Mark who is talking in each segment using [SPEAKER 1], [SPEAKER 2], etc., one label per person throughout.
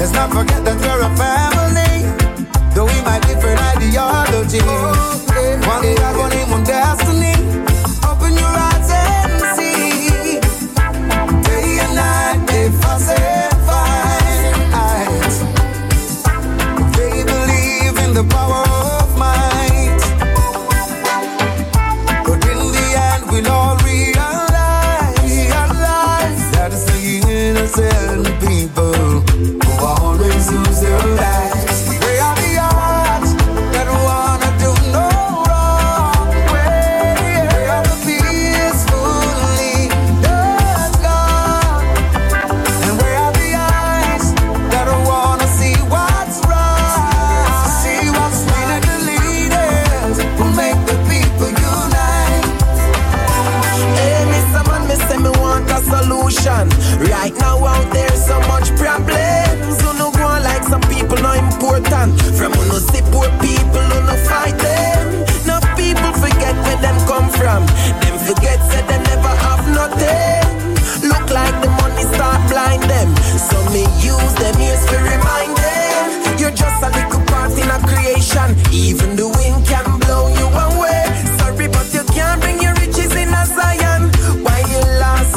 [SPEAKER 1] Let's not forget that we're a family, though we might differ ideology.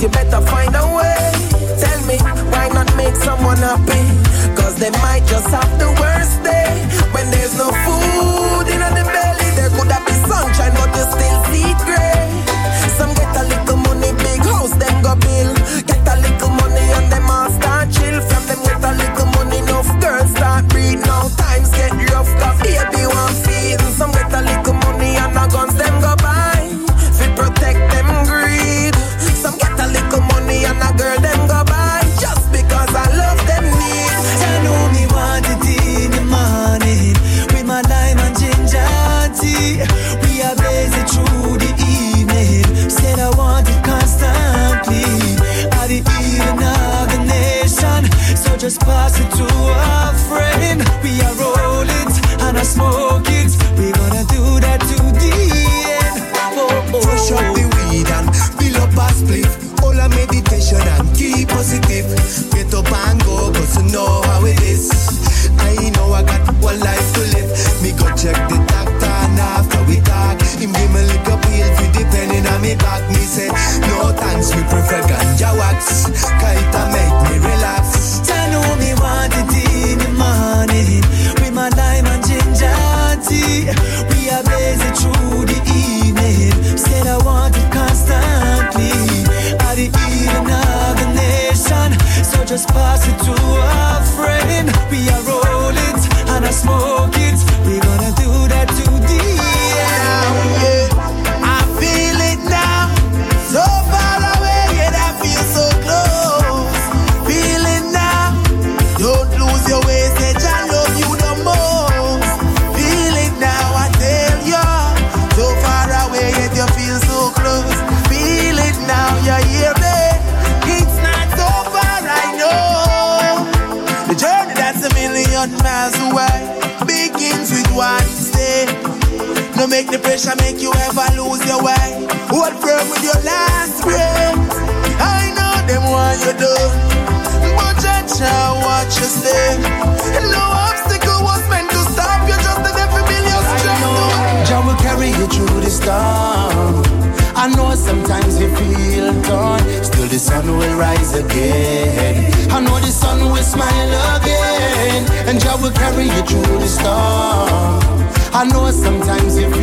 [SPEAKER 1] You better find a way. Tell me, why not make someone happy? Cause they might just have the worst just
[SPEAKER 2] pass it to just pass it to
[SPEAKER 3] make the pressure make you ever lose your way. Hold firm with your last breath. I know them want you done, but judge how watch you stay. No obstacle was meant to stop you, just the devil build your strength.
[SPEAKER 4] Jah will carry you through the storm. I know sometimes you feel torn, still the sun will rise again. I know the sun will smile again, and Jah will carry you through the storm. I know sometimes you feel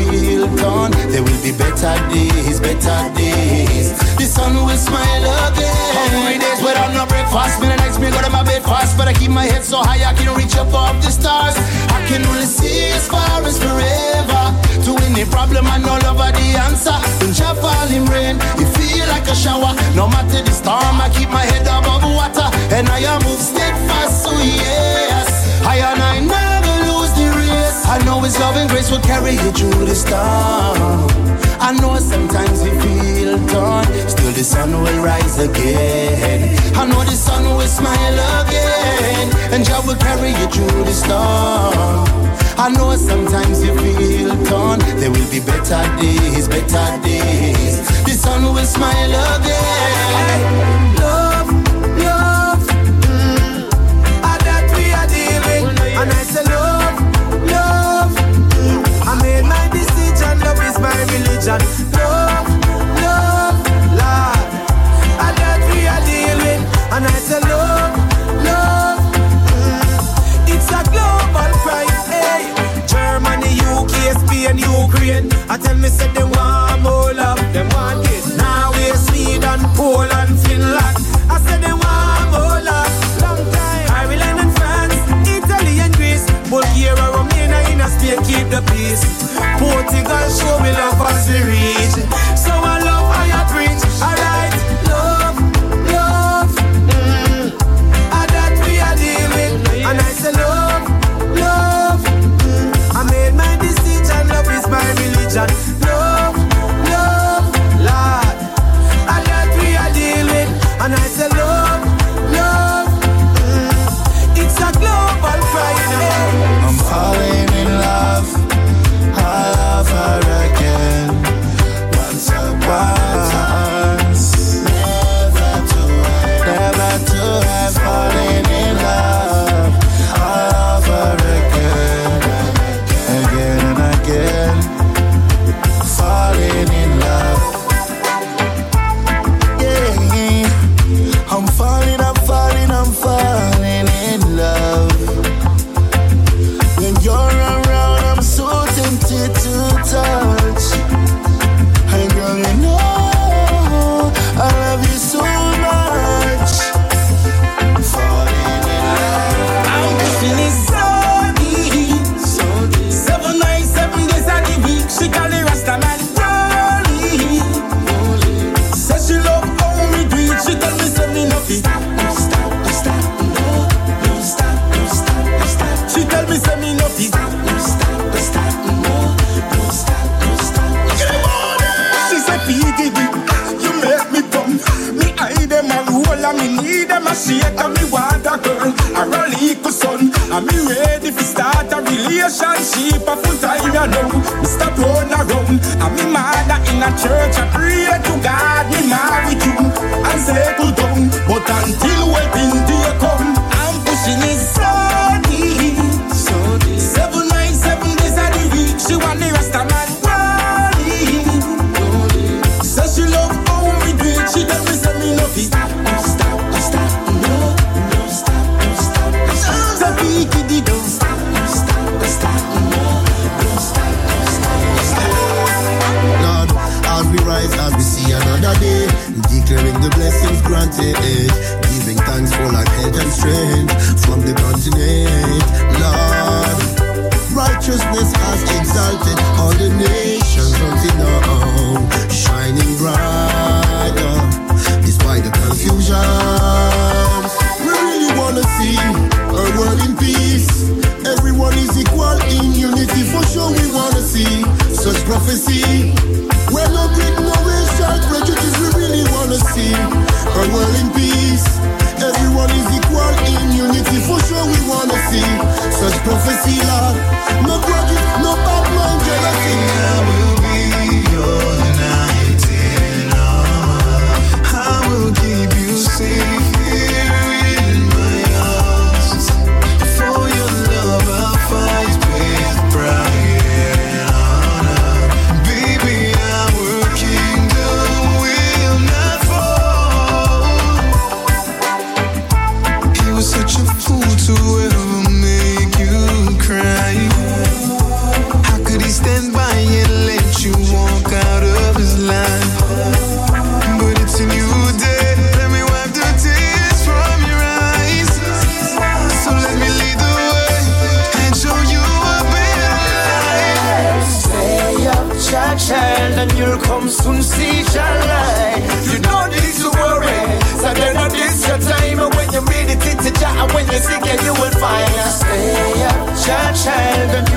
[SPEAKER 4] be better days, better days. The sun will smile again. Hungry days without no breakfast, many nights me go to my bed fast, but I keep my head so high I can reach up above the stars. I can only see as far as forever. To any problem I know love are the answer. When Jah fall in rain, it feel like a shower. No matter the storm, I keep my head above water, and I move steadfast. So yes, I and I the race. I know His love and grace will carry you through the storm. I know sometimes you feel torn, still the sun will rise again. I know the sun will smile again, and Jah will carry you through the storm. I know sometimes you feel torn, there will be better days, better days. The sun will smile again.
[SPEAKER 3] Love, love, mm, that we are dealing. And I say tell me say they want more love. Them want it. Norway, Sweden, Poland, Finland. I said they want more love. Long time. Ireland and France, Italy and Greece, Bulgaria, Romania, in a Spain, keep the peace. Portugal, show me love as we reach.
[SPEAKER 5] Me ready to start a relationship. A full time know. Me stop run. Around, and me mother in a church. I pray to God me
[SPEAKER 6] strength from the continent. Lord, righteousness has exalted all the nations until now, shining brighter despite the confusion. We really wanna see a world in peace. Everyone is equal in unity, for sure we wanna see such prophecy.
[SPEAKER 7] Up, child,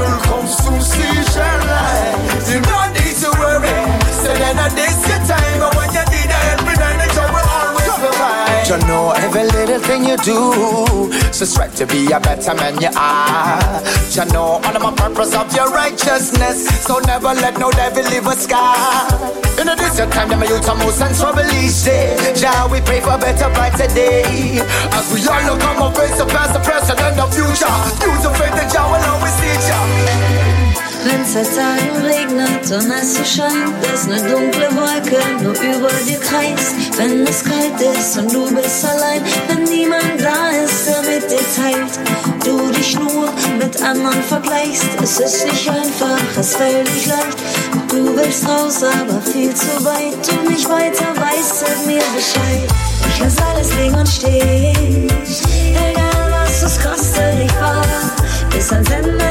[SPEAKER 7] you do. So strive to be a better man you are. You know all of my purpose of your righteousness. So never let no devil leave a scar. You know this your time that my youth are most in trouble each day. Jah, we pray for better brighter day. As we all look on my face, the past, the present, and the future. Use of faith that Jah will always teach ya.
[SPEAKER 8] Wenn's seit Tagen regnet und es so scheint, ist ne dunkle Wolke nur über dir kreist. Wenn es kalt ist und du bist allein, wenn niemand da ist, der mit dir teilt, du dich nur mit anderen vergleichst. Es ist nicht einfach, es fällt nicht leicht. Du willst raus, aber viel zu weit. Du nicht weiter weißt, sag mir Bescheid. Ich lass alles liegen und stehen. Egal was es kostet, ich fahr bis ans Ende